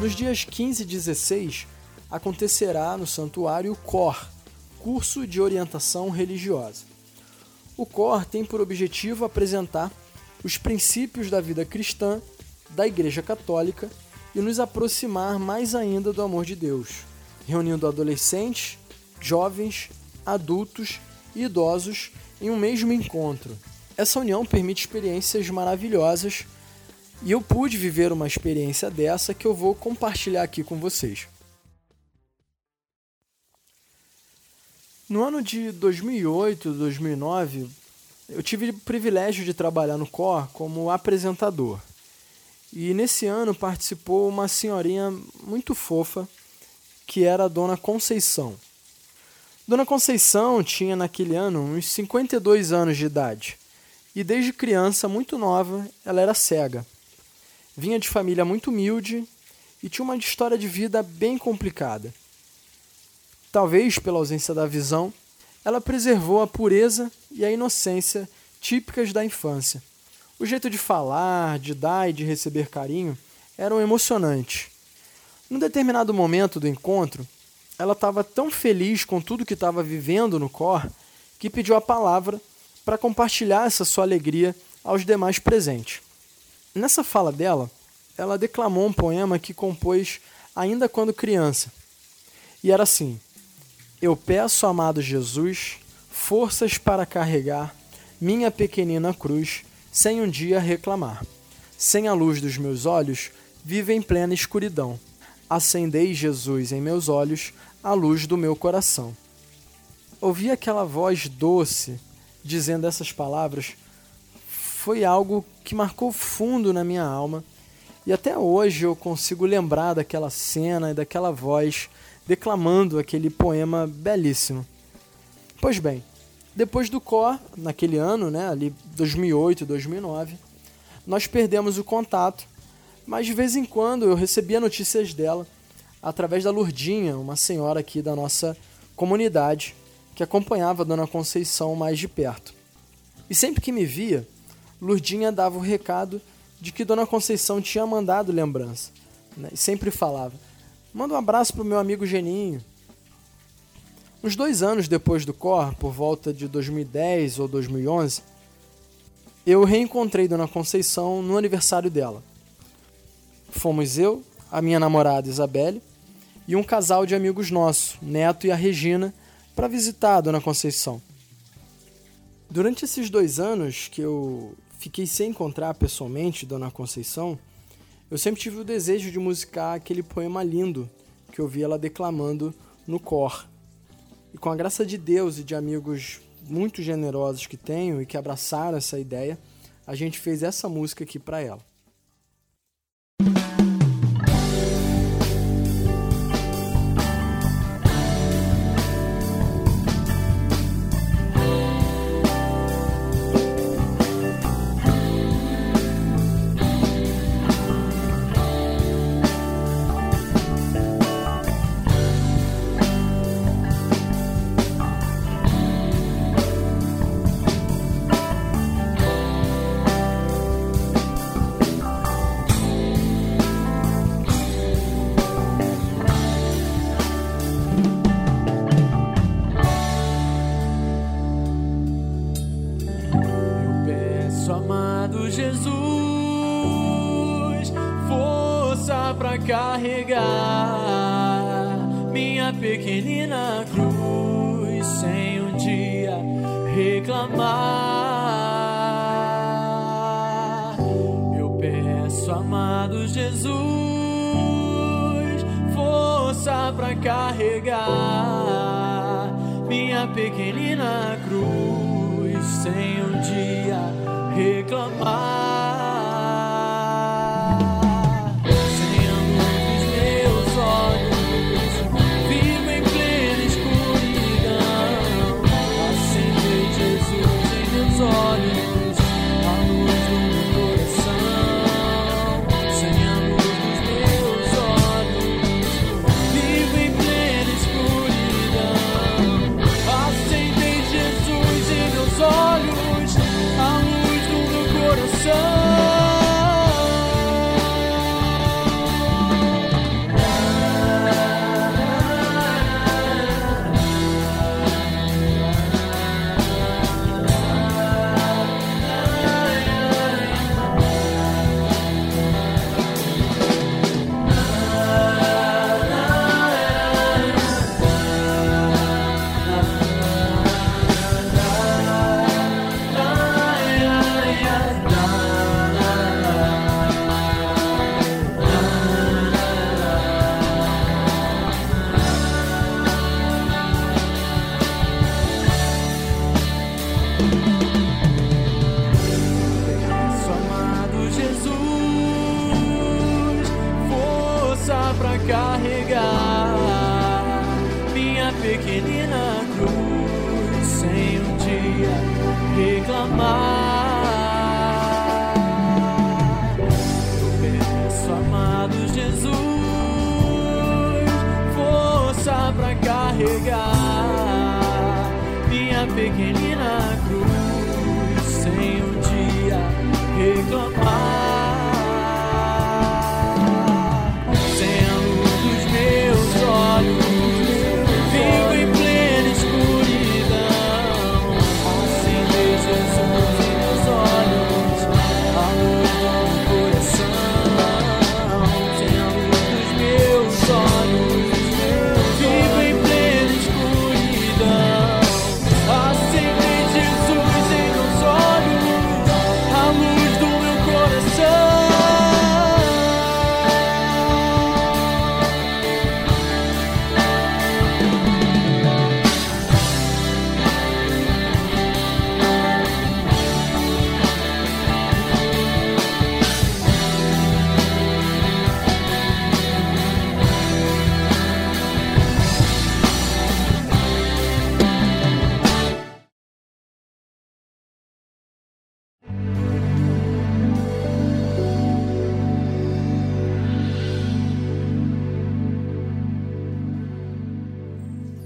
Nos dias 15 e 16 acontecerá no santuário o COR, Curso de Orientação Religiosa. O COR tem por objetivo apresentar os princípios da vida cristã, da Igreja Católica e nos aproximar mais ainda do amor de Deus, reunindo adolescentes, jovens, adultos e idosos em um mesmo encontro. Essa união permite experiências maravilhosas e eu pude viver uma experiência dessa que eu vou compartilhar aqui com vocês. No ano de 2008, 2009, eu tive o privilégio de trabalhar no COR como apresentador. E nesse ano participou uma senhorinha muito fofa, que era a Dona Conceição. Dona Conceição tinha naquele ano uns 52 anos de idade. E desde criança, muito nova, ela era cega. Vinha de família muito humilde e tinha uma história de vida bem complicada. Talvez pela ausência da visão, ela preservou a pureza e a inocência típicas da infância. O jeito de falar, de dar e de receber carinho eram emocionantes. Num determinado momento do encontro, ela estava tão feliz com tudo que estava vivendo no cor que pediu a palavra para compartilhar essa sua alegria aos demais presentes. Nessa fala dela, ela declamou um poema que compôs ainda quando criança. E era assim: eu peço, amado Jesus, forças para carregar minha pequenina cruz, sem um dia reclamar. Sem a luz dos meus olhos, vivo em plena escuridão. Acendei, Jesus, em meus olhos a luz do meu coração. Ouvir aquela voz doce dizendo essas palavras foi algo que marcou fundo na minha alma e até hoje eu consigo lembrar daquela cena e daquela voz declamando aquele poema belíssimo. Pois bem, depois do COR, naquele ano, né, ali 2008, 2009, nós perdemos o contato, mas de vez em quando eu recebia notícias dela através da Lurdinha, uma senhora aqui da nossa comunidade que acompanhava a Dona Conceição mais de perto. E sempre que me via, Lurdinha dava o recado de que Dona Conceição tinha mandado lembrança. Né? E sempre falava: Manda um abraço pro meu amigo Geninho. Uns dois anos depois do COR, por volta de 2010 ou 2011, eu reencontrei Dona Conceição no aniversário dela. Fomos eu, a minha namorada Isabelle e um casal de amigos nossos, Neto e a Regina, para visitar a Dona Conceição. Durante esses dois anos que eu fiquei sem encontrar pessoalmente Dona Conceição, eu sempre tive o desejo de musicar aquele poema lindo que eu vi ela declamando no cor. E com a graça de Deus e de amigos muito generosos que tenho e que abraçaram essa ideia, a gente fez essa música aqui para ela. Carregar minha pequenina cruz sem um dia reclamar. Eu peço, amado Jesus, força para carregar minha pequenina cruz sem um dia reclamar.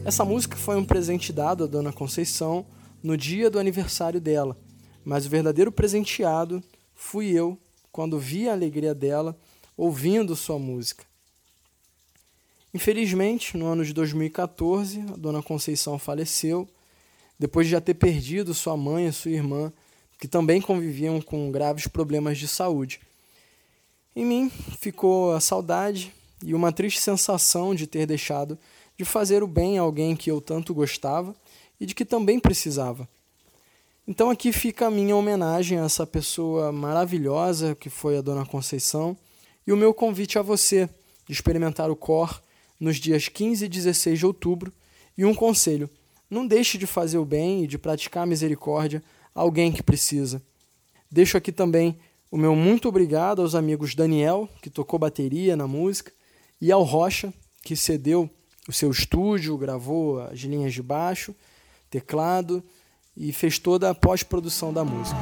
Essa música foi um presente dado à Dona Conceição no dia do aniversário dela, mas o verdadeiro presenteado fui eu quando vi a alegria dela ouvindo sua música. Infelizmente, no ano de 2014, a Dona Conceição faleceu depois de já ter perdido sua mãe e sua irmã, que também conviviam com graves problemas de saúde. Em mim ficou a saudade e uma triste sensação de ter deixado de fazer o bem a alguém que eu tanto gostava e de que também precisava. Então aqui fica a minha homenagem a essa pessoa maravilhosa que foi a Dona Conceição e o meu convite a você de experimentar o COR nos dias 15 e 16 de outubro e um conselho: não deixe de fazer o bem e de praticar a misericórdia a alguém que precisa. Deixo aqui também o meu muito obrigado aos amigos Daniel, que tocou bateria na música, e ao Rocha, que cedeu o seu estúdio, gravou as linhas de baixo, teclado e fez toda a pós-produção da música.